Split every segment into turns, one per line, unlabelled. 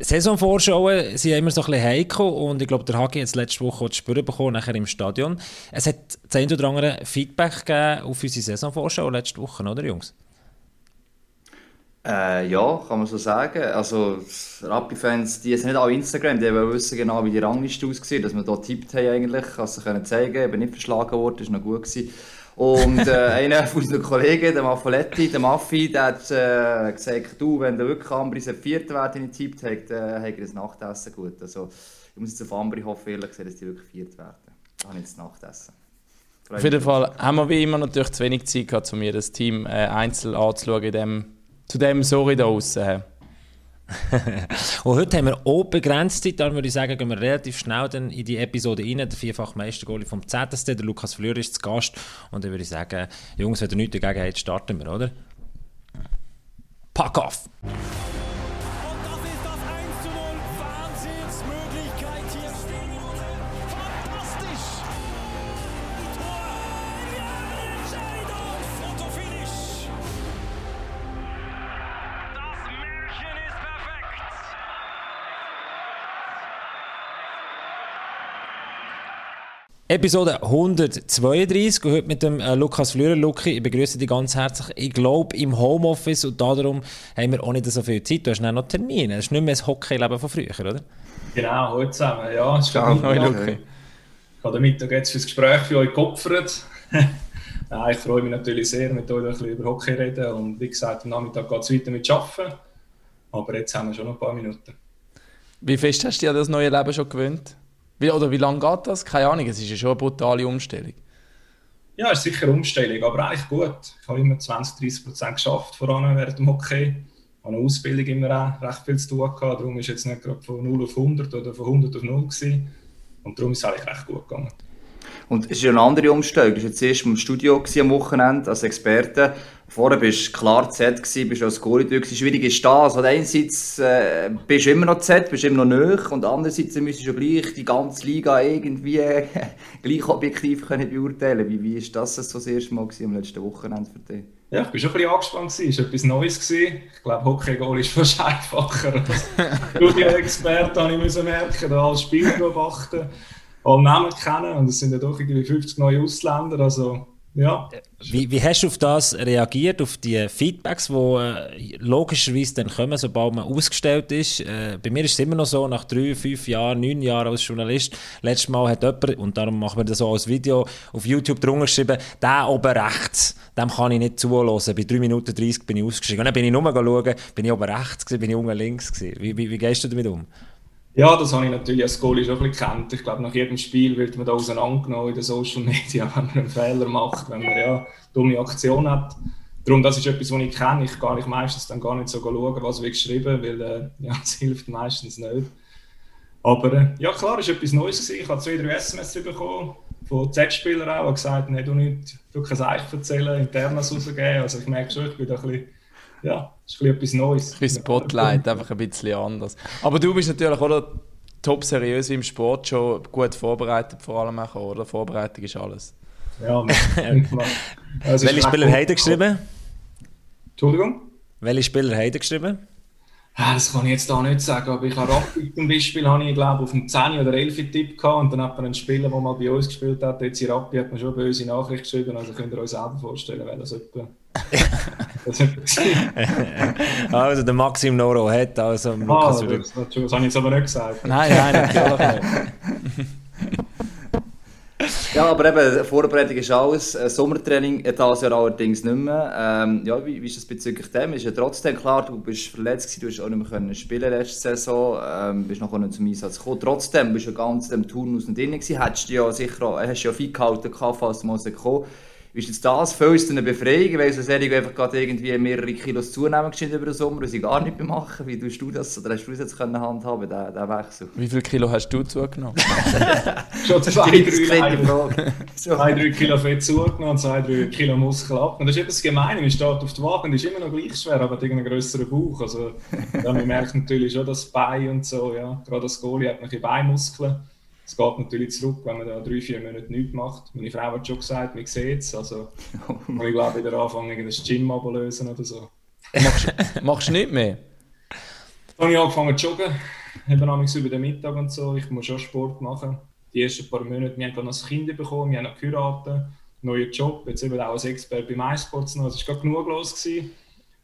Saisonvorschauen sind immer so ein bisschen heikel und ich glaube, der Hagi hat es letzte Woche auch zu spüren bekommen, nachher im Stadion. Es hat das ein oder andere Feedback gegeben auf unsere Saisonvorschau letzte Woche, oder Jungs?
Äh, ja, kann man so sagen. Also, Rappi-Fans, die sind nicht auf Instagram, die wissen genau, wie die Rangliste aussieht, dass wir hier tippt haben eigentlich, also können zeigen, bin nicht verschlagen worden, war noch gut. Gewesen. Und äh, einer von unseren Kollegen, der Maffoletti, der Maffi, der hat äh, gesagt, du, wenn der wirklich Ambri serviert wird in tippt, hat, äh, hat er das Nachtessen gut. Also, ich muss jetzt auf Ambri hoffen, ehrlich gesagt, dass die wirklich viert werden. Dann habe ich das Nachtessen.
Auf jeden Fall haben wir wie immer natürlich zu wenig Zeit gehabt, um mir das Team äh, einzeln anzuschauen, in dem, zu dem Sorry da draussen.
und heute haben wir auch begrenzt Zeit, würde ich sagen, gehen wir relativ schnell dann in die Episode rein. Der vierfach Meistergoalie vom ZST, der Lukas Fleur ist zu Gast. Und dann würde ich sagen, Jungs, wenn ihr nichts dagegen habt, starten wir, oder? Pack off! Episode 132 und heute mit dem äh, Lukas Flürer. Luki, ich begrüße dich ganz herzlich. Ich glaube im Homeoffice und darum haben wir auch nicht so viel Zeit. Du hast noch Termine. Das ist nicht mehr das Hockeyleben von früher, oder?
Genau, heute zusammen. Ja, es ist Ciao, Luki. Ich habe den Mittag jetzt fürs Gespräch für euch geopfert. ja, ich freue mich natürlich sehr, mit euch ein bisschen über Hockey reden. Und wie gesagt, am Nachmittag geht es weiter mit Arbeiten. Aber jetzt haben wir schon noch ein paar Minuten.
Wie fest hast du dir das neue Leben schon gewöhnt? Wie, oder wie lange geht das? Keine Ahnung, es ist ja schon eine brutale Umstellung.
Ja, ist sicher eine Umstellung, aber eigentlich gut. Ich habe immer 20, 30 Prozent geschafft, vor allem während dem Hockey. Ich habe eine Ausbildung immer auch recht viel zu tun gehabt, darum ist jetzt nicht gerade von 0 auf 100 oder von 100 auf 0 gewesen. Und darum ist es eigentlich recht gut gegangen.
Und es ist ja eine andere Umstellung. Du warst jetzt erst im Studio am Wochenende als Experte. Vorher bist du klar Z, gewesen, bist als Goalie durch. Schwierig ist das. Also einerseits äh, bist du immer noch Z, bist immer noch nöch und andererseits müsstest du gleich die ganze Liga irgendwie gleich objektiv können beurteilen Wie, wie ist das so das erste Mal gewesen, am letzten Wochenende für dich?
Ja, ich war schon ein bisschen angespannt. Es war etwas Neues. Gewesen. Ich glaube, Hockey-Goal ist fast einfacher. Als Studio-Experte habe ich merken, als Spiel beobachten alle Namen kennen und es sind ja doch irgendwie 50 neue Ausländer, also ja.
Wie, wie hast du auf das reagiert, auf die Feedbacks, die äh, logischerweise dann kommen, sobald man ausgestellt ist? Äh, bei mir ist es immer noch so, nach drei, fünf Jahren, neun Jahren als Journalist, letztes Mal hat jemand, und darum machen wir das so als Video, auf YouTube drunter geschrieben, der oben rechts, dem kann ich nicht zuhören. Bei 3 Minuten 30 bin ich ausgeschrieben. Und dann bin ich nur schauen, bin ich oben rechts gewesen, bin ich unten links gewesen. Wie, wie, wie gehst du damit um?
Ja, das habe ich natürlich als Goalie schon ein bisschen gekannt. Ich glaube, nach jedem Spiel wird man da auseinandergenommen in den Social Media, wenn man einen Fehler macht, wenn man ja dumme Aktion hat. Darum, das ist etwas, was ich kenne. Ich gehe meistens dann gar nicht so schauen, was wird geschrieben, weil äh, ja, das hilft meistens nicht. Aber äh, ja, klar, es war etwas Neues. Gewesen. Ich habe zwei, drei SMS bekommen von Z-Spielern auch, die gesagt haben, hey, du nicht, du kannst Eich erzählen, internes rausgeben. Also ich merke schon, ich bin da ein bisschen ja, ist etwas Neues.
Ein Spotlight, einfach ein bisschen anders. Aber du bist natürlich oder top seriös im Sport schon gut vorbereitet, vor allem auch, oder? Vorbereitung ist alles.
Ja, also Welche Spieler haben geschrieben?
Entschuldigung?
Welche Spieler haben geschrieben?
Ja, das kann ich jetzt da nicht sagen, aber ich habe Rapid zum Beispiel, habe ich glaube auf dem 10 oder 11 Tipp gehabt und dann hat man einen Spieler, der mal bei uns gespielt hat, jetzt in Rappi, hat man schon eine böse Nachricht geschrieben, also könnt ihr euch selber vorstellen, wer das etwa
also der Maxim Noro hat also
Lukas ah, das, das, das habe ich jetzt aber nicht gesagt.
Nein, nein, natürlich
nicht. ja, aber eben, Vorbereitung ist alles. Sommertraining das Jahr allerdings nicht mehr. Ähm, ja, wie, wie ist das bezüglich dem? Ist ja trotzdem klar, du bist verletzt gewesen, du hast auch nicht mehr können spielen letzte Saison, ähm, bist noch nicht zum Einsatz gekommen. Trotzdem bist du ganz dem Turnus nicht drin gewesen, hättest du ja sicher, hast du ja viel gehalten, falls du mal gekommen ist jetzt das für uns eine Befreiung, weil so Serie einfach gerade irgendwie mehrere Kilos zunehmen über den Sommer und sie gar nicht mehr machen? Wie tust du das, oder hast du das jetzt können handhaben, diesen, diesen Wechsel?
Wie viel Kilo hast du zugenommen?
Schon zwei, drei, zwei, drei Kilo Fett zugenommen und zwei, drei Kilo Muskel ab. Und das ist etwas gemein, man steht auf der Waage und ist immer noch gleich schwer, aber hat einen größeren Bauch. Also, ja, man merkt natürlich schon das Bein und so, ja. Gerade das Goalie hat noch Beinmuskeln es geht natürlich zurück, wenn man da drei, vier Monate nichts macht. Meine Frau hat schon gesagt, man sieht es. Also, ich glaube, wieder anfangen, das Gym abzulösen oder so.
machst, machst du nicht mehr?
Dann habe ich angefangen zu joggen, eben über den Mittag und so. Ich muss schon Sport machen. Die ersten paar Monate, wir haben noch ein Kind bekommen, wir haben noch geheiratet, neuen Job, jetzt eben auch als Experte bei MySports noch. Es war gerade genug los. Gewesen.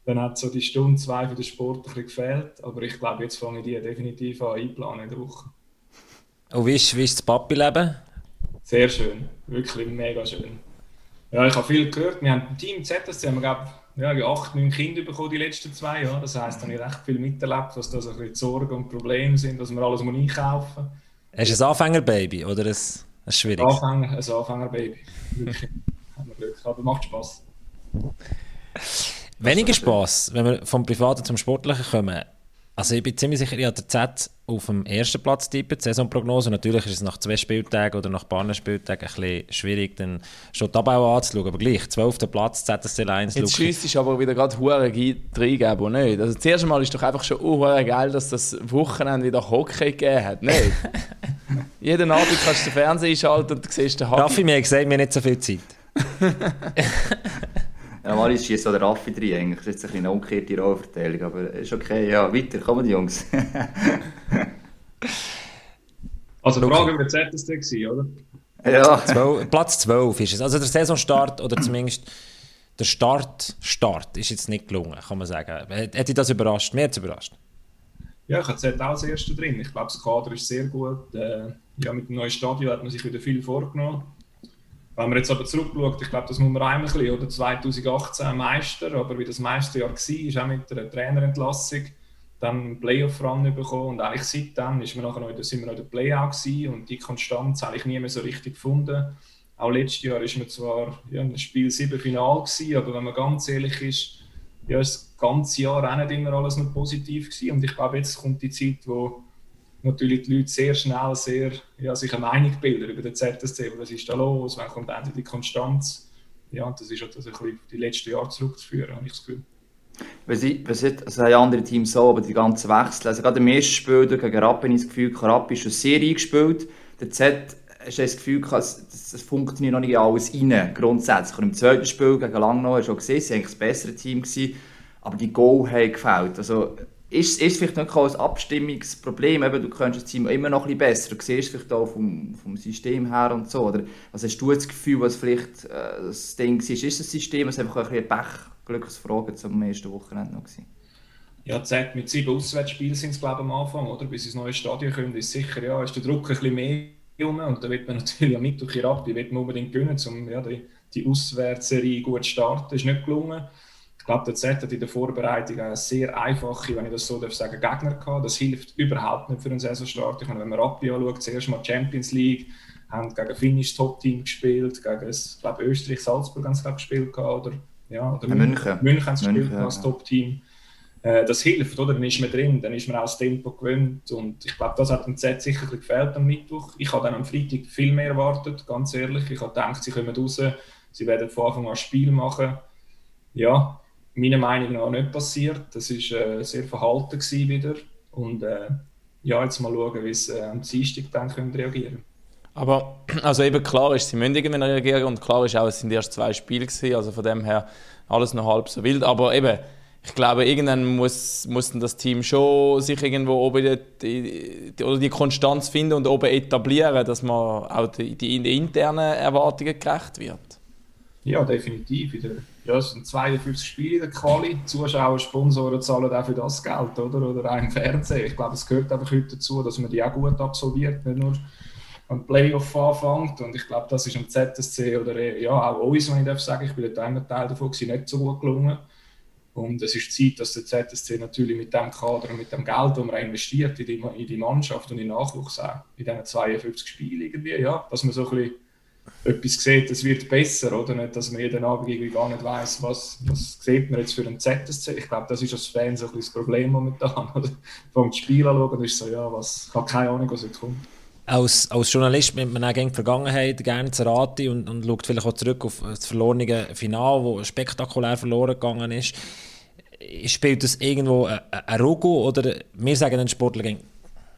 Dann hat so die Stunde, zwei für den Sport ein bisschen gefehlt. Aber ich glaube, jetzt fange ich die definitiv an einplanen in der Woche.
Und wie ist, wie ist das Papi-Leben?
Sehr schön, wirklich mega schön. Ja, ich habe viel gehört. Wir haben im Team ZSC haben wir, glaube ja, acht, neun Kinder bekommen die letzten zwei Jahre. Das heisst, da habe ich recht viel miterlebt, was da so ein bisschen Sorgen und Probleme sind, dass wir alles einkaufen muss.
Hast du ein Anfängerbaby oder ein, ein schwieriges?
Anfänger, ein Anfängerbaby. Wirklich. haben wir Glück, aber macht Spass.
Weniger Spass, wenn wir vom Privaten zum Sportlichen kommen. Also ich bin ziemlich sicher, ich habe der Z auf dem ersten Platz tippen, die Saisonprognose. Natürlich ist es nach zwei Spieltagen oder nach ein paar Spieltagen ein bisschen schwierig, dann schon die Abbau anzuschauen. Aber gleich, 12. Platz, ZSC 1.
Jetzt schießt aber wieder gerade hure reingeben, nicht? Also das erste Mal ist doch einfach schon hure geil, dass das Wochenende wieder Hockey gegeben hat, nicht? Jeden Abend kannst du den Fernseher einschalten und du siehst den
Hockey. Raffi, mir gesagt, wir haben nicht so viel Zeit.
Normalerweise schießt so der Raffi drin eigentlich. Das ist jetzt ein eine umgekehrte Rollenverteilung, aber ist okay. Ja, weiter, kommen die Jungs.
also die Frage den ZSD oder?
Ja. 12, Platz 12 ist es. Also der Saisonstart oder zumindest der Start, Start ist jetzt nicht gelungen, kann man sagen. Hätte dich das überrascht? Mir hat es überrascht.
Ja, ich hatte auch das erste drin. Ich glaube, das Kader ist sehr gut. Äh, ja, mit dem neuen Stadion hat man sich wieder viel vorgenommen. Wenn man jetzt aber zurückschaut, ich glaube, das muss man einmal ein bisschen, oder 2018 Meister, aber wie das Meisterjahr war, ist auch mit der Trainerentlassung dann Playoff-Run bekommen und eigentlich seitdem ist man nachher noch, sind wir noch in der Playout gewesen und die Konstanz habe ich nie mehr so richtig gefunden. Auch letztes Jahr ist man zwar ja, im Spiel 7 Final gewesen, aber wenn man ganz ehrlich ist, ja, das ganze Jahr auch nicht immer alles nur positiv gewesen und ich glaube, jetzt kommt die Zeit, wo natürlich die Leute sehr schnell sehr, ja, sich eine Meinung bilden über den ZSC. Was ist da los? Wann kommt endlich die Konstanz? Ja, das ist das ein bisschen die letzten Jahre zurückzuführen, habe ich das Gefühl.
Was, ich, was also haben andere Teams so, aber die ganzen Wechsel. Also gerade im ersten Spiel gegen Rappi habe ich das Gefühl, Rappi ist schon sehr eingespielt. Der Z hast du das Gefühl, es, es funktioniert noch nicht alles rein, grundsätzlich. Und im zweiten Spiel gegen Langnau hast du auch gesehen, sie waren eigentlich das bessere Team, gewesen, aber die Goal haben gefällt. Also, ist, es vielleicht nicht ein Abstimmungsproblem, eben, du könntest Team immer noch ein bisschen besser, du siehst vielleicht auch vom, vom System her und so, oder? Was hast du das Gefühl, was vielleicht äh, das Ding ist, ist das System, was einfach ein bisschen Pech, zum ersten Wochenende noch gewesen?
Ja, Z mit sieben Auswärtsspielen sind es glaube am Anfang, oder, bis ins neue Stadion kommt, ist sicher, ja, ist der Druck ein bisschen mehr und da wird man natürlich am Mittwoch hier ab, die wird man unbedingt gewinnen, um ja, die, die Auswärtsserie gut zu starten, ist nicht gelungen. Ich glaube, der Z hat in der Vorbereitung eine sehr einfache, wenn ich das so darf sagen, Gegner gehabt. Das hilft überhaupt nicht für einen Saisonstart. Ich meine, wenn man Rappi anschaut, zuerst mal Champions League, haben gegen Finnish Top-Team gespielt, gegen ich glaube, Österreich, Salzburg haben sie gespielt gehabt, oder, ja, oder
München.
München haben sie gespielt ja, als Top-Team. Äh, das hilft, oder? Dann ist man drin, dann ist man auch das Tempo gewöhnt. Und ich glaube, das hat dem Z sicher gefehlt am Mittwoch. Ich habe dann am Freitag viel mehr erwartet, ganz ehrlich. Ich habe gedacht, sie kommen raus, sie werden von Anfang an Spiel machen. Ja, meiner Meinung nach nicht passiert. Das war äh, sehr verhalten wieder. Und äh, ja, jetzt mal schauen, wie sie äh, am Dienstag dann können reagieren
Aber also eben klar ist, sie müssen irgendwann reagieren und klar ist auch, es sind erst zwei Spiele gewesen, also von dem her alles noch halb so wild. Aber eben, ich glaube, irgendwann muss, muss das Team schon sich irgendwo oben die, die, oder die Konstanz finden und oben etablieren, dass man auch die, die internen Erwartungen gerecht wird.
Ja, definitiv. Ja, es sind 42 Spiele in der Quali. Zuschauer, Sponsoren zahlen auch für das Geld, oder? Oder auch im Fernsehen. Ich glaube, es gehört einfach heute dazu, dass man die auch gut absolviert, nicht nur am Playoff anfängt. Und ich glaube, das ist am ZSC oder ja, auch uns, wenn ich darf sagen, ich bin dort immer Teil davon, gewesen, nicht so gut gelungen. Und es ist Zeit, dass der ZSC natürlich mit dem Kader und mit dem Geld, das man investiert in die, in die Mannschaft und in Nachwuchs auch, in diesen 52 Spielen irgendwie, ja, dass man so ein bisschen etwas sieht, es wird besser, oder? Nicht, dass man jeden Abend irgendwie gar nicht weiß, was, was sieht man jetzt für einen ZSC. Ich glaube, das ist als Fan so ein das Problem momentan. Oder? Vom Spiel anschauen und ist so, ja, was, ich habe keine Ahnung, was jetzt kommt.
Als, als Journalist nimmt man auch die Vergangenheit gerne zu Rate und, und schaut vielleicht auch zurück auf das verlorene Finale, wo spektakulär verloren gegangen ist. Spielt das irgendwo ein, ein Rugo oder wir sagen den Sportler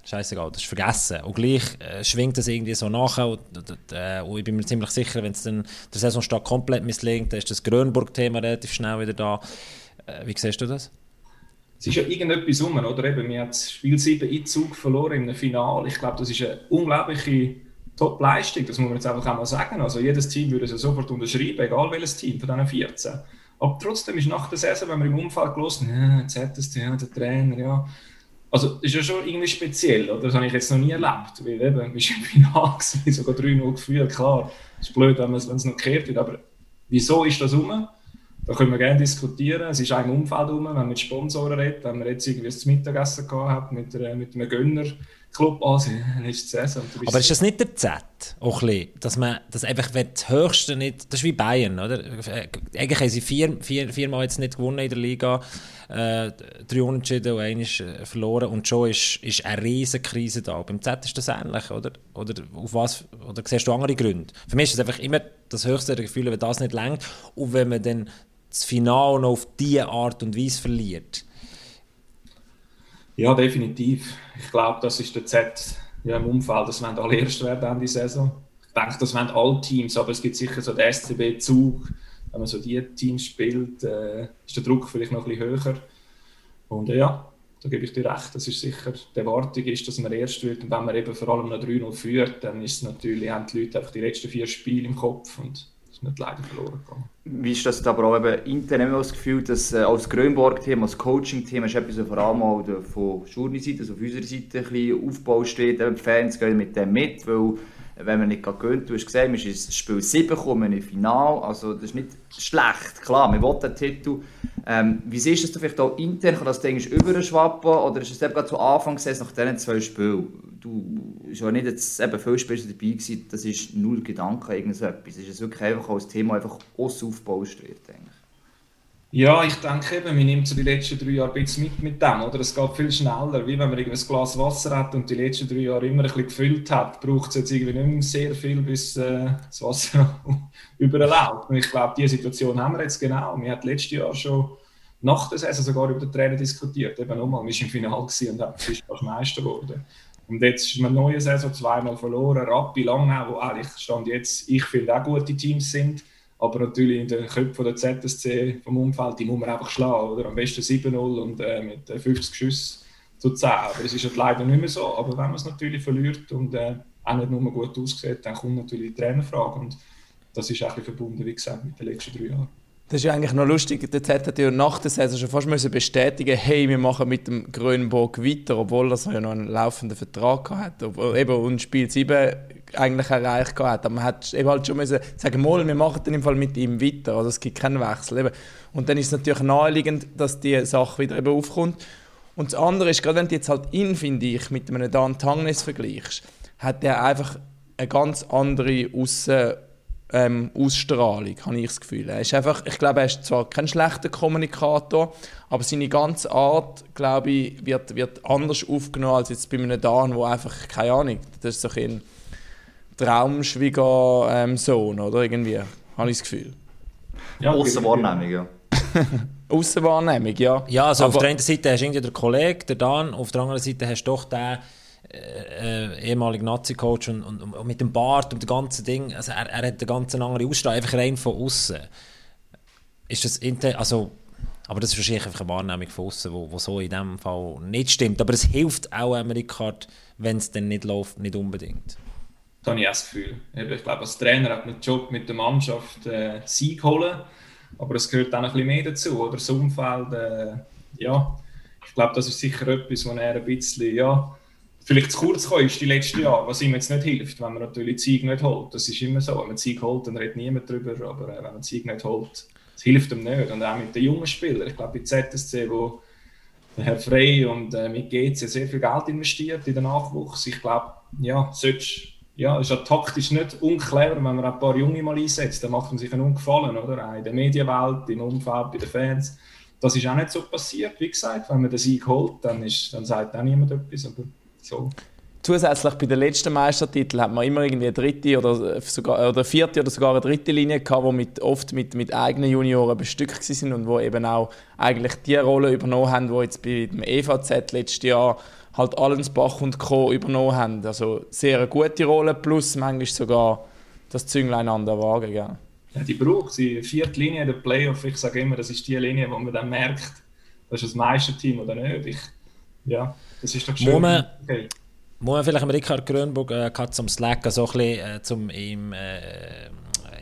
scheißegal, das ist vergessen. Und gleich äh, schwingt das irgendwie so nachher. Und, äh, und, ich bin mir ziemlich sicher, wenn es dann der Saisonstart komplett misslingt, dann ist das Grönburg-Thema relativ schnell wieder da. Äh, wie siehst du das?
es ist ja irgendetwas rum, oder eben, wir haben das Spiel 7 in Zug verloren im Finale. Ich glaube, das ist eine unglaubliche Top-Leistung, das muss man jetzt einfach auch mal sagen. Also jedes Team würde es ja sofort unterschreiben, egal welches Team von diesen 14. Aber trotzdem ist nach der Saison, wenn man im Umfeld gelesen ja, jetzt hat das, ja, der Trainer, ja. Also ist ja schon irgendwie speziell, oder? Das habe ich jetzt noch nie erlebt, weil eben, wir sind im Finale sogar 3-0 gefühlt, klar. Es ist blöd, wenn es noch gekehrt wird, aber wieso ist das rum? Da können wir gerne diskutieren. Es ist im Umfeld rum, wenn man mit Sponsoren redet, wenn man jetzt irgendwie das Mittagessen gehabt hat mit, mit einem Gönner, Club ansehen, letzte Saison.
Aber ist das nicht der Z? Auch ein bisschen, dass man das einfach das Höchste nicht, das ist wie Bayern, oder? Eigentlich haben sie vier, vier, viermal jetzt nicht gewonnen in der Liga, äh, drei Unentschieden und eines äh, verloren und schon ist, ist eine riesige Krise da. Beim Z ist das ähnlich, oder? Oder auf was, oder siehst du andere Gründe? Für mich ist es einfach immer das höchste Gefühl, wenn das nicht längt und wenn man dann das Finale noch auf diese Art und Weise verliert
ja, definitiv. Ich glaube, das ist der Z ja, im Umfeld, dass wir alle erst werden Ende Saison. Ich denke, das wollen alle Teams, aber es gibt sicher so den SCB-Zug. Wenn man so die Teams spielt, äh, ist der Druck vielleicht noch ein bisschen höher. Und äh, ja, da gebe ich dir recht. Das ist sicher, die Erwartung ist, dass man erst wird. Und wenn man eben vor allem noch 3-0 führt, dann ist natürlich, haben die Leute einfach die letzten vier Spiele im Kopf. Und ist nicht leider verloren gegangen.
Wie ist das aber auch eben intern immer das Gefühl, dass äh, als Grönborg-Team, als Coaching-Team, ist etwas, was vor allem auch von Journey-Seite, also auf unserer Seite, ein bisschen Aufbau steht. Die Fans gehen mit dem mit, weil wenn man nicht gönnt, du hast gesehen, man ist ins Spiel 7 gekommen, im Finale, also das ist nicht schlecht, klar, man will den Titel. Ähm, wie siehst du das vielleicht auch intern, kann das Ding überschwappen oder ist es eben gerade zu Anfang gesehen, nach diesen zwei Spielen? Du bist ja nicht jetzt eben viele Spiele dabei gewesen, das ist null Gedanken, irgendetwas. Ist es wirklich einfach als Thema einfach aufgebaut wird?
Ja, ich denke eben, man nimmt so die letzten drei Jahre ein bisschen mit mit dem, oder? Es geht viel schneller, wie wenn man ein Glas Wasser hat und die letzten drei Jahre immer ein bisschen gefüllt hat, braucht es jetzt irgendwie nicht mehr sehr viel, bis äh, das Wasser überläuft. Und ich glaube, diese Situation haben wir jetzt genau. Wir haben letztes Jahr schon nach der Saison sogar über den Trainer diskutiert. Eben nochmal, wir waren im Finale und haben fast Meister geworden. Und jetzt ist man neue Saison zweimal verloren. Rappi, Langnau, wo eigentlich stand jetzt, ich finde auch gute Teams sind. Aber natürlich in den Köpfen der ZSC vom Umfeld, die muss man einfach schlagen. Oder? Am besten 7-0 und äh, mit 50 äh, Schüssen zu 10. Aber es ist halt leider nicht mehr so. Aber wenn man es natürlich verliert und äh, auch nicht nur gut aussieht, dann kommt natürlich die Trainerfrage. Und das ist auch verbunden, wie gesagt, mit den letzten drei Jahren.
Das ist ja eigentlich noch lustig. Der Z hat ja nach der Saison schon fast müssen bestätigen hey, wir machen mit dem Grönburg weiter, obwohl er ja noch einen laufenden Vertrag hatte. Eben, und Spiel 7 eigentlich erreicht hat. Aber man hat eben halt schon müssen sagen, mal, wir machen dann im Fall mit ihm weiter. Also es gibt keinen Wechsel. Eben. Und dann ist es natürlich naheliegend, dass die Sache wieder eben aufkommt. Und das andere ist, gerade wenn du jetzt halt ihn, finde ich, mit einem Dan Tangnes vergleichst, hat er einfach eine ganz andere Aussen ähm, Ausstrahlung, habe ich das Gefühl. Er ist einfach, ich glaube, er ist zwar kein schlechter Kommunikator, aber seine ganze Art, glaube ich, wird, wird anders aufgenommen als jetzt bei einem Dan, wo einfach, keine Ahnung, das ist so ein Traumschwieger-Sohn, ähm, oder irgendwie, habe ich das Gefühl.
Ja, Aussenwahrnehmung, ja.
Aussenwahrnehmung, ja.
Ja, also aber, auf der einen Seite hast du irgendwie den Kollegen, der Dan, auf der anderen Seite hast du doch den äh, äh, ehemaliger Nazi-Coach und, und, und, mit dem Bart und dem ganzen Ding, also er, er hat eine ganz andere Ausstrahlung, einfach rein von außen. Ist das also aber das ist wahrscheinlich einfach eine Wahrnehmung von außen, wo, wo so in dem Fall nicht stimmt. Aber es hilft auch Amerika, wenn es dann nicht läuft, nicht unbedingt.
Da habe ich auch das Gefühl. Ich glaube, als Trainer hat man den Job mit der Mannschaft äh, Sieg holen, aber es gehört auch ein bisschen mehr dazu. Oder das Umfeld, äh, ja, ich glaube, das ist sicher etwas, wo er ein bisschen, ja, vielleicht zu kurz gekommen ist die letzten Jahre, was ihm jetzt nicht hilft, wenn man natürlich Sieg nicht holt. Das ist immer so. Wenn man Sieg holt, dann redet niemand darüber, aber äh, wenn man Sieg nicht holt, das hilft ihm nicht. Und auch mit den jungen Spielern, ich glaube bei ZSC, wo Herr Frey und äh, mit GC sehr viel Geld investiert in den Nachwuchs. Ich glaube, ja, sollst, ja, ist ja taktisch nicht unclever, wenn man ein paar Junge mal einsetzt, dann macht man sich einen Ungefallen, oder? Auch in der Medienwelt, im Umfeld, bei den Fans. Das ist auch nicht so passiert, wie gesagt. Wenn man den Sieg holt, dann, ist, dann sagt auch niemand etwas. Aber so.
Zusätzlich bei den letzten Meistertiteln hat man immer irgendwie eine dritte oder sogar oder vierte oder sogar eine dritte Linie gehabt, die mit, oft mit, mit eigenen Junioren bestückt sind und wo eben auch eigentlich die Rolle übernommen haben, die jetzt bei dem EVZ letztes Jahr halt Allensbach und Co. übernommen haben. Also sehr eine gute Rolle plus manchmal sogar das Zünglein an der Waage. Gell?
Ja, die braucht sie. Vierte Linie der Playoff, ich sage immer, das ist die Linie, wo man dann merkt, das ist das Meisterteam oder nicht. Ich, ja, das ist doch
schön. Muss man, okay. muss man vielleicht Richard Grönburg äh, zum Slacken so ein bisschen, äh, zum ihm äh,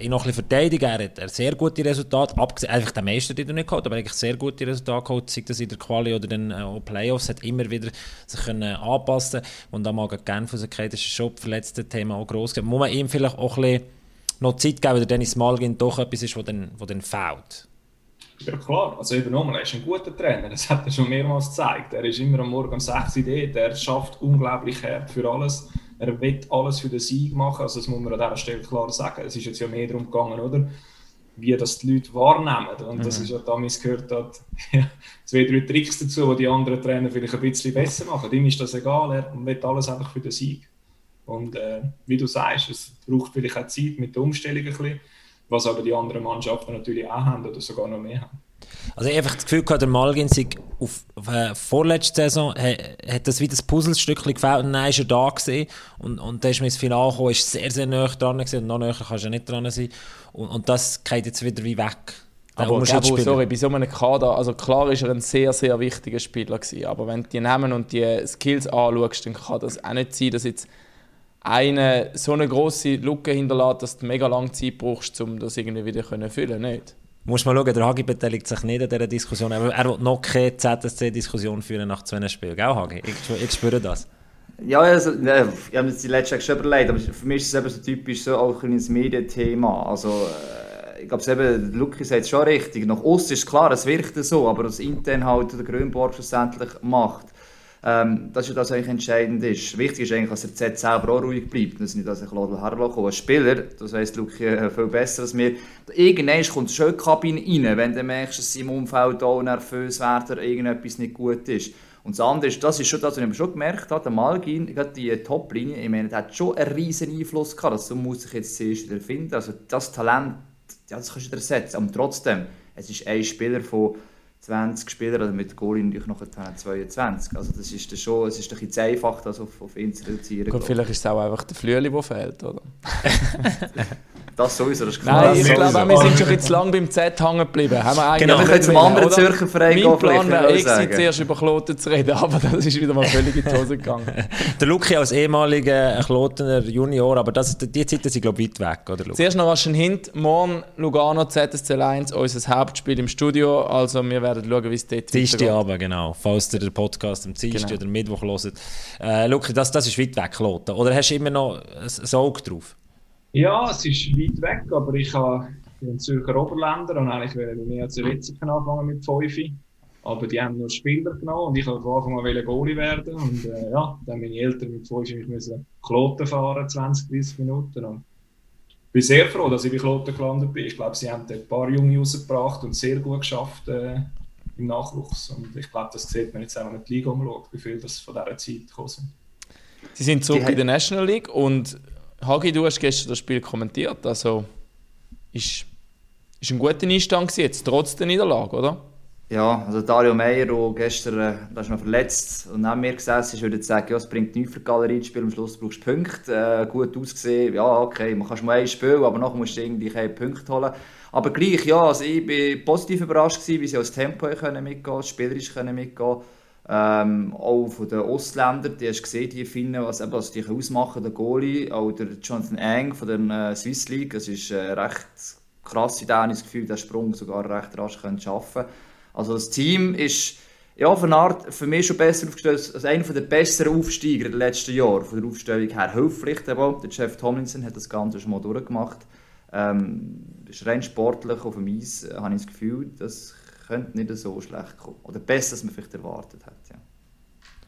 ihn noch ein bisschen verteidigen. Er hat, sehr gute Resultate, abgesehen, einfach den Meister, den er nicht geholt, aber eigentlich sehr gute Resultate geholt, sei das in der Quali oder den äh, Playoffs, hat immer wieder sich können anpassen und dann mal gegen Genf rausgekriegt, das ist schon das verletzte Thema auch gross gewesen. Muss man ihm vielleicht auch ein bisschen noch Zeit geben, weil der Dennis Malgin doch etwas ist, was dann, was dann fehlt?
Ja klar, also eben nochmal, er ist ein guter Trainer, das hat er schon mehrmals gezeigt. Er ist immer am Morgen um 6 Uhr dort, er schafft unglaublich hart für alles er will alles für den Sieg machen. Also das muss man an dieser Stelle klar sagen. Es ist jetzt ja mehr darum gegangen, oder? wie das die Leute wahrnehmen. Und mhm. das ist ja damals gehört hat, ja, zwei, drei Tricks dazu, die die anderen Trainer vielleicht ein bisschen besser machen. Ihm ist das egal, er will alles einfach für den Sieg. Und äh, wie du sagst, es braucht vielleicht auch Zeit mit der Umstellung ein bisschen, was aber die anderen Mannschaften natürlich auch haben oder sogar noch mehr haben.
Also ich habe einfach das Gefühl gehabt, der Malgin sich auf, auf äh, vorletzte Saison hat, hat das wie das Puzzlestückchen gefällt und dann ist er da gewesen und, und dann ist man ins Finale gekommen, ist sehr, sehr nah dran gewesen und noch näher kannst du ja nicht dran sein und, und das geht jetzt wieder wie weg.
Aber Gabo, sorry, bei so einem Kader, also klar ist er ein sehr, sehr wichtiger Spieler gewesen, aber wenn du die Namen und die Skills anschaust, dann kann das auch nicht sein, dass jetzt eine so eine große Lücke hinterlässt, dass du mega lange Zeit brauchst, um das irgendwie wieder zu füllen, nicht?
Muss mal schauen, der Hagi beteiligt sich nicht an dieser Diskussion, aber er will noch keine ZSC-Diskussion führen nach zwei Spielen, gell Hagi? Ich, ich spüre das.
Ja, also, ne, ich habe mir die letzte schon überlegt, aber für mich ist es eben so typisch so auch ein Medienthema. Also, äh, ich glaube, eben, Luki sagt es schon richtig. Nach Ost ist klar, es wirkt so, aber das intern halt der Grünborg schlussendlich macht. Ähm, das ist ja das, was eigentlich entscheidend ist. Wichtig ist eigentlich, dass der Z selber auch ruhig bleibt. Das ist nicht, dass ich herlasse. Als Spieler, das weiss Luki äh, viel besser als mir, irgendwann kommt schon die Kabine rein, wenn du merkst, dass im Umfeld auch nervös wird oder irgendetwas nicht gut ist. Und das andere ist, das ist schon das, was ich schon gemerkt habe, der Malgin, die Top-Linie, ich meine, der hat schon einen riesen Einfluss gehabt, also muss sich jetzt zuerst wieder finden. Also das Talent, ja, das kannst du ersetzen, aber trotzdem, es ist ein Spieler von 20 Spieler, also mit Goalie natürlich noch 22. Also das ist schon, es ist ein bisschen einfach, das auf, auf ihn zu reduzieren.
Gut, vielleicht ist es auch einfach der Flüeli, der fehlt, oder?
Das sowieso, das ist klar.
Nein, ich glaube, wir sind schon ein zu lange beim Z hängen geblieben. Haben wir
genau, wir können zum anderen Zürcher Verein
gehen. Mein Plan wäre eigentlich, zuerst über Kloten zu reden, aber das ist wieder mal völlig in die Hose gegangen.
der Luki als ehemaliger Klotener Junior, aber das, die Zeiten sind, glaube ich, weit weg, oder Luki?
Zuerst noch was ein Hint. Morgen Lugano ZSC 1, unser Hauptspiel im Studio. Also wir werden schauen, wie es dort
weitergeht. Abend, genau. Falls ihr den Podcast am Dienstag genau. oder Mittwoch hört. Äh, Luki, das, das ist weit weg, Kloten. Oder hast du immer noch ein Auge drauf?
Ja, es ist weit weg, aber ich habe in Zürcher Oberländer und eigentlich bei mir zu Wetzigen angefangen mit 5. Aber die haben nur Spieler genommen und ich wollte von Anfang an Goalie werden. Und äh, ja, dann meine Eltern mit 5 mich müssen Kloten fahren, 20, 30 Minuten. Und ich bin sehr froh, dass ich bei Kloten gelandet bin. Ich glaube, sie haben ein paar Junge rausgebracht und sehr gut geschafft äh, im Nachwuchs. Und ich glaube, das sieht man jetzt auch, wenn man die Liga umschaut, wie viel das von dieser Zeit gekommen sind.
Sie sind zurück in der National League und Hagi, du hast gestern das Spiel kommentiert. Also ist, ist ein guter Einstand jetzt, trotz der Niederlage, oder?
Ja, also Dario Meyer, der gestern äh, noch verletzt und neben mir gesessen ist, würde ich sagen, ja, es bringt nichts für die Galerie zu spielen, am Schluss brauchst du Punkte. Äh, gut ausgesehen, ja, okay, man kann mal ein Spiel, aber nachher musst du irgendwie keine Punkte holen. Aber gleich, ja, also ich war positiv überrascht, gewesen, wie sie als Tempo können mitgehen spielerisch können mitgehen ähm, auch von den Ostländern, die hast gesehen, die Finnen, was, eben, was die ausmachen, der Goalie, auch der Jonathan Eng von der äh, Swiss League, das ist äh, recht krass, in das Gefühl, der Sprung sogar recht rasch können schaffen. Also das Team ist ja, auf eine Art für mich schon besser aufgestellt als einer der besseren Aufsteiger der letzten Jahre, von der Aufstellung her. Hilft aber, der Jeff Tomlinson hat das Ganze schon mal durchgemacht. Ähm, ist rein sportlich auf dem Eis, äh, habe ich das Gefühl, dass könnte nicht so schlecht kommen. Oder besser, als man vielleicht erwartet hat. Ja.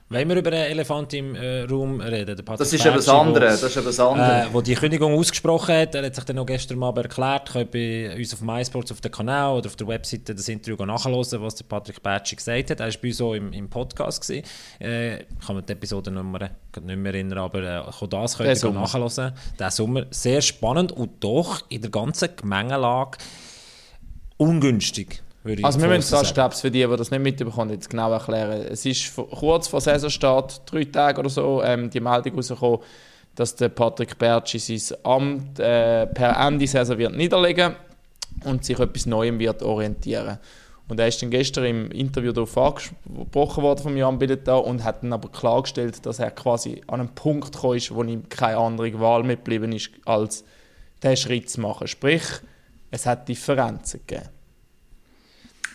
Wollen wir über den Elefant im äh, Raum reden?
das ist etwas anderes. Das ist etwas anderes.
Äh, wo die Kündigung ausgesprochen hat, er hat sich dann noch gestern mal erklärt, könnt bei uns auf MySports auf dem Kanal oder auf der Webseite das Interview nachhören, was der Patrick Bertschi gesagt hat. Er war bei uns auch im, im Podcast. Gewesen. Äh, ich kann mir die Episodennummer nicht mehr erinnern, aber äh, auch das könnt ihr nachhören. Der Sommer sehr spannend und doch in der ganzen Gemengelage ungünstig
also wir müssen das Steps für die, die das nicht mitbekommen, jetzt genau erklären. Es ist kurz vor Saisonstart, drei Tage oder so, ähm, die Meldung rausgekommen, dass der Patrick Bertschi sein Amt äh, per Ende Saison wird niederlegen und sich etwas Neuem wird orientieren. Und er ist dann gestern im Interview darauf angesprochen worden von Jan Billetau und hat dann aber klargestellt, dass er quasi an einen Punkt gekommen ist, wo ihm keine andere Wahl mehr geblieben ist, als diesen Schritt zu machen. Sprich, es hat Differenzen gegeben.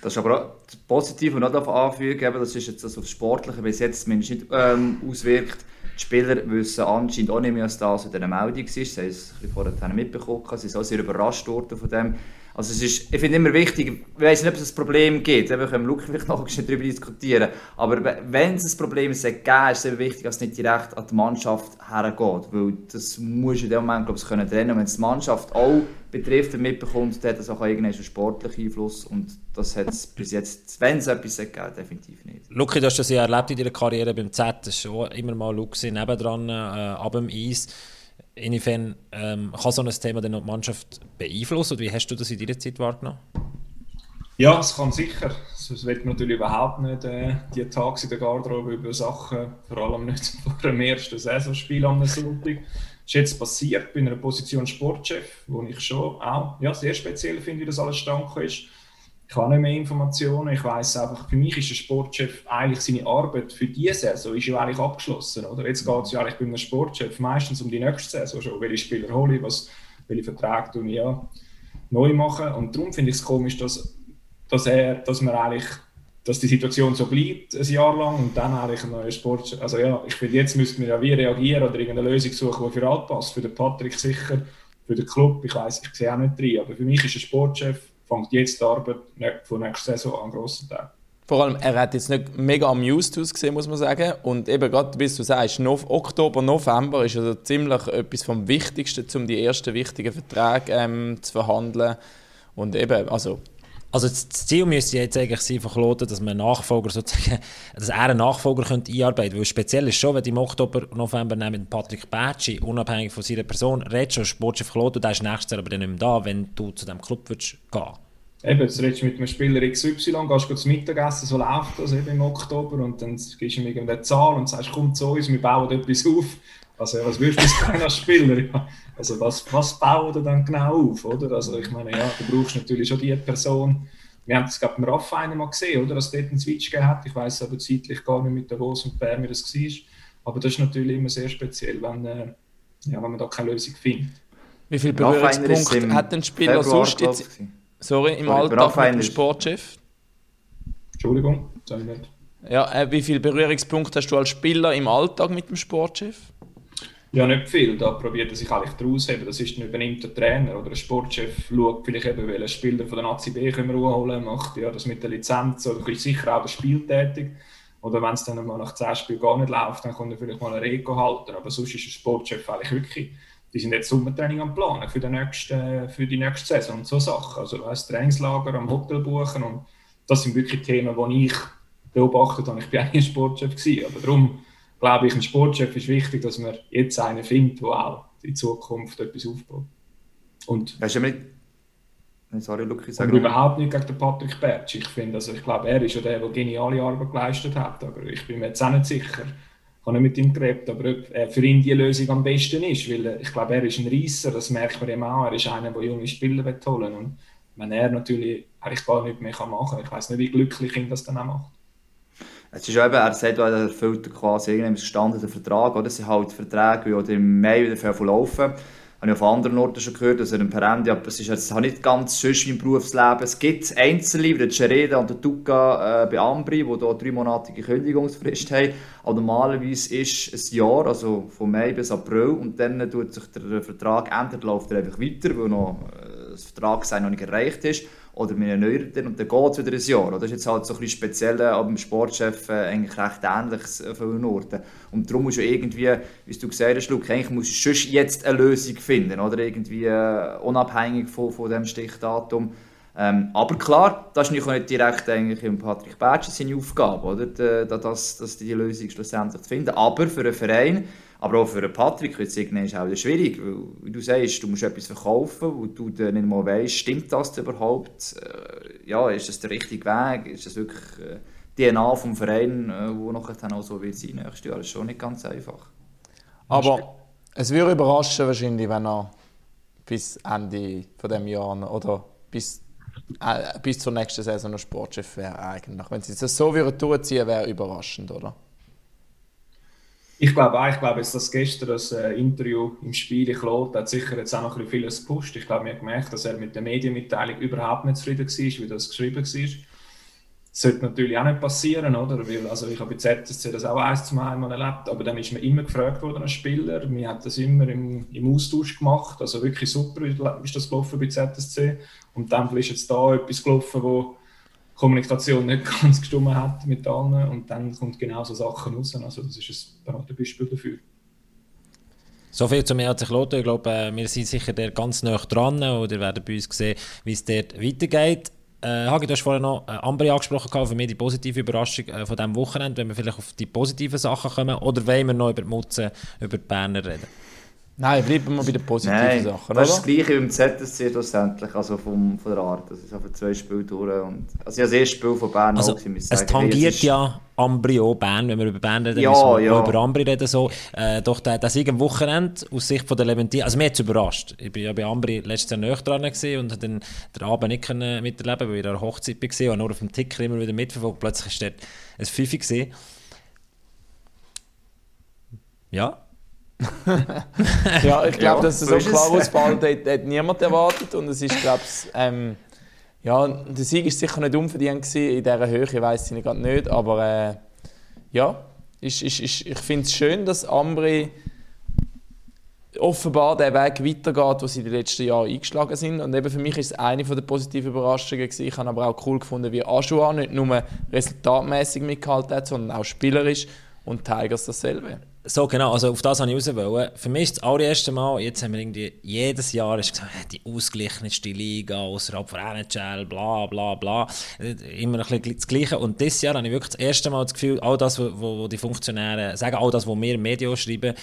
Das ist aber auch positiv und auch anfügen, das ist jetzt das auf Sportliche bis jetzt zumindest nicht ähm, auswirkt. Die Spieler wissen anscheinend auch nicht mehr, als das in dieser Meldung ist. Sie haben es vorher mitbekommen, sie sind auch sehr überrascht worden von dem. Also es ist, ich finde immer wichtig, ich weiß nicht, ob es ein Problem gibt, wir können Luke vielleicht noch darüber diskutieren, aber wenn es ein Problem ist, ist es wichtig, dass es nicht direkt an die Mannschaft hergeht, weil das muss in dem Moment, glaube ich, trennen. Wenn es die Mannschaft auch betrifft und mitbekommt, dann hat das auch irgendeinen sportlichen Einfluss und das hat es bis jetzt, wenn es etwas gegeben definitiv nicht.
Luki, du hast das ja erlebt in deiner Karriere beim Z, das war immer mal Luke nebendran, äh, ab dem Eis. Inwiefern ähm, kann so ein Thema noch die Mannschaft beeinflussen? Oder wie hast du das in deiner Zeit wahrgenommen?
Ja, es kann sicher. Es wird natürlich überhaupt nicht äh, die Tage in der Garderobe über Sachen, vor allem nicht vor dem ersten Saisonspiel am Sonntag. Das ist jetzt passiert bei einer Position Sportchef, wo ich schon auch ja, sehr speziell finde, wie das alles stand ist. Ich habe nicht mehr Informationen. Ich weiß einfach, für mich ist der Sportchef eigentlich seine Arbeit für diese Saison ist ja eigentlich abgeschlossen. Oder? Jetzt geht es ja eigentlich bei einem Sportchef meistens um die nächste Saison schon. Welche Spieler hole ich, was, welche Verträge tue ich ja, neu machen. Und darum finde ich es komisch, dass, dass, er, dass man eigentlich dass die Situation so bleibt, ein Jahr lang, und dann eigentlich ein neuer Sportchef. Also ja, ich finde, jetzt müssten wir ja wie reagieren oder irgendeine Lösung suchen, die für alle passt. Für den Patrick sicher, für den Club, ich weiß, ich sehe auch nicht drin, aber für mich ist ein Sportchef fängt jetzt die Arbeit von nächster Saison an grossen Tag.
Vor allem, er hat jetzt nicht mega amused ausgesehen, muss man sagen. Und eben gerade, wie du sagst, no Oktober, November ist also ziemlich etwas vom Wichtigsten, um die ersten wichtigen Verträge ähm, zu verhandeln. Und eben, also
also das Ziel müsste jetzt eigentlich sein, verkloten, dass man Nachfolger sozusagen, dass er einen Nachfolger könnte einarbeiten könnte. Speziell ist schon, wenn du im Oktober, November mit Patrick Bertschi, unabhängig von seiner Person, redest schon Sportchef verkloten, und der ist nächstes Jahr aber dann nicht mehr da, wenn du zu diesem Club willst gehen
Eben, jetzt redest du mit einem Spieler XY, gehst du zum Mittagessen, so läuft das eben im Oktober und dann gibst du ihm irgendeine Zahl und sagst, komm zu uns, wir bauen etwas auf. Also was würdest du als Spieler? Also was, was bauen wir dann genau auf, oder? Also ich meine, ja, du brauchst natürlich schon die Person. Wir haben das gerade beim Raff mal gesehen, oder? Dass es dort einen Switch gegeben hat. Ich weiß aber zeitlich gar nicht mit der Davos und Bern, wie das war. Aber das ist natürlich immer sehr speziell, wenn, äh, ja, wenn man da keine Lösung findet.
Wie viele Berührungspunkte hat ein Spieler sonst jetzt, sorry, im Sorry, Alltag mit dem Sportchef?
Entschuldigung, sage ich nicht.
Ja, äh, wie viele Berührungspunkte hast du als Spieler im Alltag mit dem Sportchef?
Ja, nicht viel. Da probiert er sich eigentlich daraus. Das ist dann übernimmt der Trainer oder der Sportchef, schaut vielleicht eben, welchen Spieler von der Nazi B können wir holen, macht ja das mit der Lizenz oder ist sicher auch der Spiel tätig. Oder wenn es dann mal nach 10 Spielen gar nicht läuft, dann kann er vielleicht mal eine Reko halten. Aber sonst ist der Sportchef eigentlich wirklich, die sind jetzt Sommertraining am Planen für die nächste, für die nächste Saison und so Sachen. Also weißt, Trainingslager am Hotel buchen und das sind wirklich Themen, die ich beobachtet habe. Ich bin eigentlich ein Sportchef gewesen, aber darum glaube ich, ein Sportchef ist wichtig, dass man jetzt einen findet, der auch in Zukunft etwas aufbaut. Und
weißt du, nicht Sorry, Luke, ich
sage überhaupt nicht gegen den Patrick Bertsch. Ich finde, also ich glaube, er ist ja der, der geniale Arbeit geleistet hat. Aber ich bin mir jetzt auch nicht sicher. Ich habe nicht mit ihm geredet, aber ob er für ihn die Lösung am besten ist. Weil ich glaube, er ist ein Reisser, das merkt man ihm auch. Er ist einer, der junge Spieler holen will. Und wenn er natürlich eigentlich gar nichts mehr machen kann, ich weiß nicht, wie glücklich ihn das dann auch macht.
Es ist eben, er sagt, er erfüllt quasi irgendeinen gestandenen Vertrag. Oder? Es sind halt Verträge, die im Mai wieder verlaufen. Das habe ich auf anderen Orten schon gehört, dass er ein Perendi, aber es ist jetzt nicht ganz sonst wie im Berufsleben. Es gibt Einzelne, wie der Cereda und der Tuca äh, bei Ambri, die hier drei monatige Kündigungsfrist haben. Aber normalerweise ist es ein Jahr, also von Mai bis April, und dann tut sich der Vertrag ändern, läuft er einfach weiter, weil noch äh, das Vertragssein noch nicht erreicht ist oder wir erneuern den und dann geht es wieder ein Jahr. Das ist jetzt halt so ein bisschen speziell, aber dem Sportchef äh, eigentlich recht ähnlich äh, von Orten. Und darum musst du irgendwie, wie du gesagt hast, Luke, eigentlich musst du jetzt eine Lösung finden, oder? Irgendwie äh, unabhängig von, von dem Stichdatum. Ähm, aber klar, das ist nicht, direkt eigentlich im Patrick Bertschi seine Aufgabe, oder? dass, dass die Lösung schlussendlich zu finden. Aber für einen Verein aber auch für Patrick wird es auch schwierig, weil, wie du sagst, du musst etwas verkaufen, wo du dann nicht mal weißt, stimmt das überhaupt? Äh, ja, ist das der richtige Weg? Ist das wirklich äh, die DNA vom Verein, äh, wo nachher dann auch so wird sein nächstes Jahr? Das ist schon nicht ganz einfach.
Aber es würde überraschen wahrscheinlich, wenn er bis Ende von dem Jahr oder bis äh, bis zur nächsten Saison noch Sportchef wäre eigentlich. Wenn sie das so würden durchziehen, wäre überraschend, oder?
Ich glaube auch, ich glaube jetzt, dass gestern das äh, Interview im Spiel in Claude hat sicher jetzt auch noch ein bisschen vieles gepusht. Ich glaube, man hat gemerkt, dass er mit der Medienmitteilung überhaupt nicht zufrieden war, wie das geschrieben war. Das sollte natürlich auch nicht passieren, oder? Weil, also ich habe bei ZSC das auch eins zum einmal erlebt, aber dann ist man immer gefragt worden als Spieler. Wir haben das immer im, im Austausch gemacht, also wirklich super ist das gelaufen bei ZSC. Und dann ist jetzt da etwas gelaufen, wo Kommunikation nicht ganz gestimmt hat mit allen und dann kommt genau so Sachen raus. Also das ist ein Paradebeispiel dafür.
So viel zu mir hat sich Lothar. Ich glaube, äh, wir sind sicher der ganz nah dran oder werden bei uns sehen, wie es dort weitergeht. Äh, Hagi, du hast vorhin noch äh, Ambri angesprochen, für mich die positive Überraschung äh, von diesem Wochenende, wenn wir vielleicht auf die positiven Sachen kommen, oder wollen wir noch über die Mutzen, über die Berner reden?
Nein, bleiben wir bei den positiven
Nein,
Sachen.
Das ist das Gleiche wie im ZSC schlussendlich, also vom, von der Art. Das ist einfach zwei Spiele durch. Und, also ja, das erste Spiel von Bern
also,
auch,
Es sagen, tangiert hey, ja Ambrio Bern, wenn wir über Bern reden,
ja,
müssen
ja.
über Ambri reden. So. Äh, doch der, der Sieg am Wochenende aus Sicht von der Leventin, also mir hat es überrascht. Ich war ja bei Ambri letztes Jahr näher dran und konnte den, den Abend nicht können miterleben, weil ich an der Hochzeit war und nur auf dem Ticker immer wieder mitverfolgt. Plötzlich war dort ein Fifi. Ja,
ja, ich glaube, ja, dass so, so klar ausfällt, hat, hat niemand erwartet. Und es ist, glaube ich, ähm, ja, der Sieg ist sicher nicht unverdient gewesen. In dieser Höhe weiß ich gerade nicht. Aber äh, ja, ist, ist, ist, ich finde es schön, dass Ambri offenbar den Weg weitergeht, den sie in den letzten Jahren eingeschlagen sind. Und eben für mich ist es eine der positiven Überraschungen gewesen. Ich habe aber auch cool gefunden, wie Ajoa nicht nur resultatmäßig mitgehalten hat, sondern auch spielerisch und Tigers dasselbe.
So genau, also auf das habe ich raus. Für mich ist das allererste Mal, jetzt haben wir irgendwie jedes Jahr ist gesagt, die ausgeglichenste Liga außerhalb von NHL, bla bla bla. Immer ein das Gleiche. Und dieses Jahr habe ich wirklich das erste Mal das Gefühl, all das, wo die Funktionäre sagen, all das, was wir im Medium schreiben,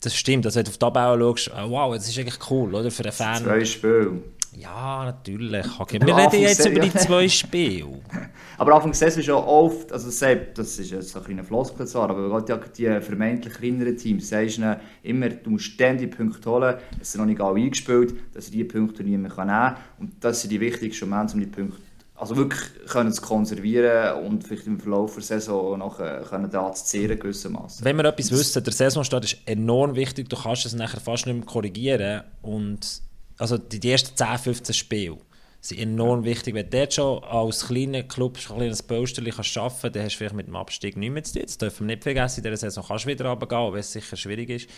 das stimmt. Also wenn du auf die Tabelle schaust, wow, das ist eigentlich cool, oder? Für einen Fan.
Zwei Spiele.
Ja, natürlich. Okay. Wir reden jetzt über die zwei Spiele.
aber Anfang der Saison ist auch oft, also Sepp, das ist jetzt ein kleiner Floskel zwar, aber gerade ja die vermeintlich kleineren Teams, sagst du immer, du musst ständig Punkte holen, es sind noch nicht alle eingespielt, dass sie diese Punkte nicht mehr nehmen kann. Und das sind die wichtigsten Momente, um die Punkte also wirklich können zu konservieren und vielleicht im Verlauf der Saison noch können da zu zehren gewissermaßen.
Wenn wir etwas wissen, der Saisonstart ist enorm wichtig, du kannst es nachher fast nicht mehr korrigieren und also die, die ersten 10, 15 Spiele sind enorm wichtig. Wenn du dort schon als kleiner Club ein kleines Posterli kannst arbeiten kannst, dann hast du vielleicht mit dem Abstieg nichts mehr zu tun. Das dürfen wir nicht vergessen. In dieser Saison kannst du wieder runtergehen, weil es sicher schwierig ist.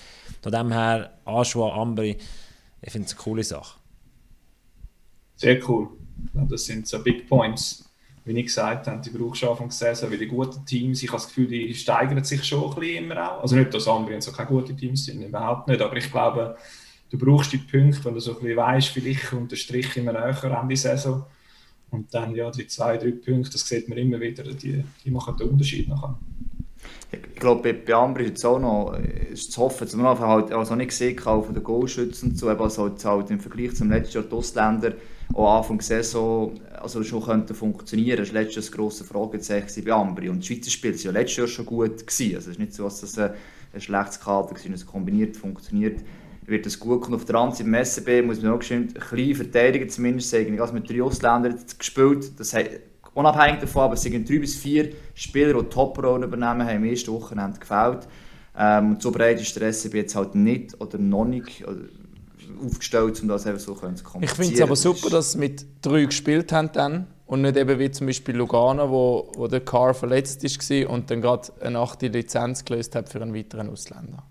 Von dem her, Aschua, Ambri, ich finde es eine coole Sache.
Sehr cool. Das sind so Big Points. Wie ich gesagt habe, die brauchst du Anfang der Saison wieder gute Teams. Ich habe das Gefühl, die steigern sich schon ein bisschen immer auch. Also nicht, dass Ambri so keine guten Teams sind, überhaupt nicht. Aber ich glaube, du brauchst die Punkte, wenn du so ein bisschen weißt, vielleicht unter Strich immer näher Ende Saison. Und dann ja, die zwei, drei Punkte, das sieht man immer wieder, die, die machen den Unterschied nachher.
Ich glaube, bei, Ambri ist es auch noch äh, zu hoffen, dass man einfach halt also nicht gesehen hat von den Goalschützen zu, also halt, im Vergleich zum letzten Jahr die Ausländer auch Anfang der Saison also schon könnten funktionieren. Das war letztes Jahr ein grosses Fragezeichen bei Ambri. Und die Schweizer Spiel war ja letztes Jahr schon gut. Gewesen. Also es ist nicht so, dass das ein, ein schlechtes Kader war, es kombiniert funktioniert wird das gut kommen. Auf der anderen Seite im SCB muss man auch geschwind ein bisschen verteidigen, zumindest sagen. Also mit drei Ausländern gespielt. Das hat, unabhängig davon, aber es sind drei bis vier Spieler, die Top-Rollen übernehmen, haben im ersten Wochenende gefällt. Ähm, und so breit ist der SCB jetzt halt nicht oder noch nicht oder aufgestellt, um das einfach so zu kommunizieren.
Ich finde es aber super, dass sie mit drei gespielt haben dann und nicht eben wie zum Beispiel Lugano, wo, wo der Car verletzt war und dann gerade eine achte Lizenz gelöst hat für einen weiteren Ausländer.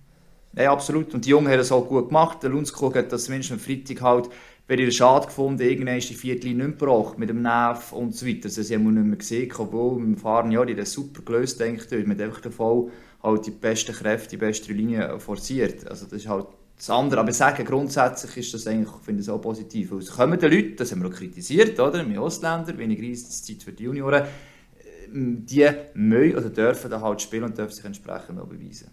Ja, absolut. Und die Jungen haben das auch gut gemacht. Der Lundskog hat das zumindest am Freitag halt wäre ihr schade gefunden, irgendwann ist die Viertel nicht gebracht mit dem Nerv und so weiter. Also, sie haben nicht mehr gesehen, obwohl im Fahren, ja, die das super gelöst, denke ich, mit einfach davon halt die besten Kräfte, die beste Linie forciert. Also das ist halt das andere. Aber ich sage, grundsätzlich ist das eigentlich, finde ich, auch positiv. Es kommen die Leute, das haben wir auch kritisiert, oder? Wir Ausländer, wenig Eiszeit für die Junioren, die müssen oder dürfen da halt spielen und dürfen sich entsprechend auch beweisen.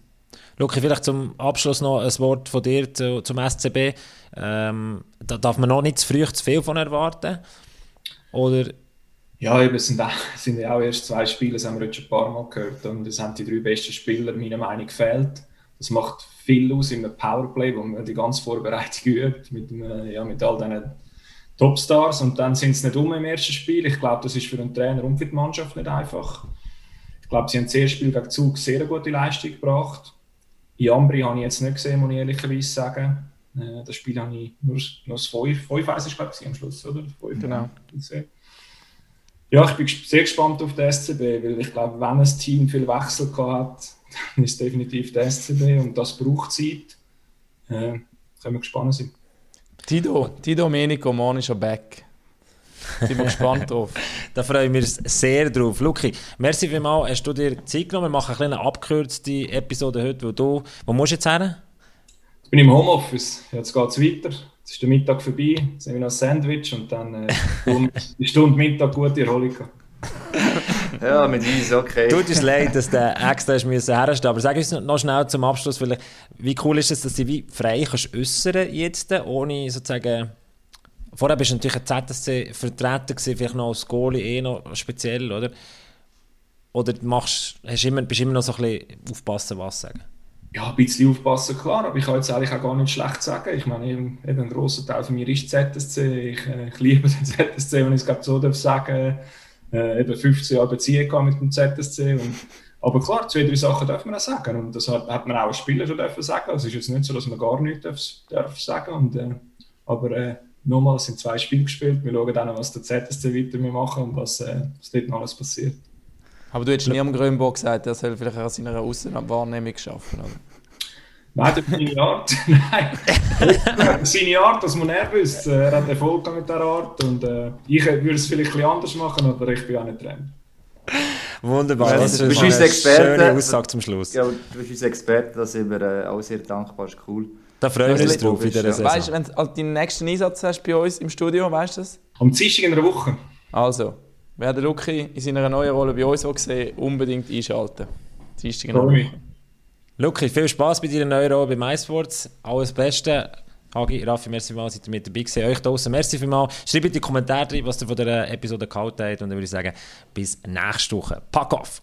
Luki, vielleicht zum Abschluss noch ein Wort von dir zu, zum SCB. Ähm, da darf man noch nicht zu früh zu viel von erwarten? Oder?
Ja, eben, es sind, auch, sind ja auch erst zwei Spiele, das haben wir jetzt schon ein paar Mal gehört. Und es haben die drei besten Spieler meiner Meinung gefehlt. Das macht viel aus in einem Powerplay, wo man die ganze Vorbereitung übt, mit, ja, mit all diesen Topstars und dann sind sie nicht um im ersten Spiel. Ich glaube, das ist für den Trainer und für die Mannschaft nicht einfach. Ich glaube, sie haben das erste Spiel gegen Zug sehr gute Leistung gebracht. In Ambri habe ich jetzt nicht gesehen, muss ich ehrlicherweise sagen. Äh, das Spiel habe ich nur, nur das 5, 5 ist glaube ich am Schluss, oder? 5
genau.
Ja, ich bin sehr gespannt auf den SCB, weil ich glaube, wenn ein Team viel Wechsel hat, dann ist es definitiv der SCB und das braucht Zeit. Äh, können wir gespannt sein.
Tido, Tido Domenico, morgen ist er back. Sind wir gespannt drauf.
da freue ich mich sehr drauf. Luki, merci vielmals, hast du dir Zeit genommen. Wir machen eine abgekürzte Episode heute, wo du, wo musst du jetzt hin?
Jetzt bin ich im Homeoffice, jetzt geht es weiter. Jetzt ist der Mittag vorbei, jetzt nehme ich noch ein Sandwich und dann äh, die Stunde Mittag gute Erholung.
ja, mit uns, okay.
Tut uns leid, dass der extra müssen herstehen aber sag uns noch schnell zum Abschluss, vielleicht, wie cool ist es, dass du wie frei kannst äußern jetzt, ohne sozusagen... Vorher bist du natürlich ein ZSC-Vertreter vielleicht noch als Goalie eh noch speziell, oder? Oder machst, hast immer, bist immer noch so ein bisschen aufpassen, was sagen?
Ja, ein bisschen aufpassen, klar, aber ich kann jetzt eigentlich auch gar nicht schlecht sagen. Ich meine, eben, ein grosser Teil von mir ist ZSC. Ich, äh, ich liebe den ZSC, wenn ich es glaube so darf sagen äh, eben 15 Jahre Beziehung mit dem ZSC. Und, aber klar, zwei, drei Sachen darf man auch sagen. Und das hat, hat man auch als Spieler schon dürfen sagen. Also es ist jetzt nicht so, dass man gar nichts darf, darf sagen und, äh, Aber äh, nochmal, sind zwei Spiele gespielt. Wir schauen dann, was der ZSC weiter machen und was, äh, was dort noch alles passiert.
Aber du hättest nie am Grünbock gesagt, er soll vielleicht an seiner Außenwahrnehmung schaffen, oder?
Nein, das ist seine Art. Nein. seine Art, das muss er wissen. Er hat Erfolg mit dieser Art. Und äh, ich würde es vielleicht ein anders machen, aber ich bin auch nicht Trainer.
Wunderbar,
das, das ist unser Experte.
schöne Aussage zum Schluss.
Ja, du bist unser Experte, da sind wir äh, auch sehr dankbar, ist cool.
Da freuen wir uns drauf in dieser
Saison. Weißt du, wenn du deinen nächsten Einsatz hast bei uns im Studio, weißt du das?
Am Dienstag in einer Woche.
Also, wer den Luki in seiner neuen Rolle bei uns gesehen unbedingt einschalten. Dienstag in einer Woche.
Luki, viel Spaß bei deiner neuen Rolle bei MySports. Alles Beste. Hagi, Raffi, merci vielmals, seid ihr mit dabei gewesen. Euch da draußen, merci vielmals. Schreibt in die Kommentare rein, was ihr von dieser Episode gehalten habt. Und dann würde ich sagen, bis nächste Woche. Pack off!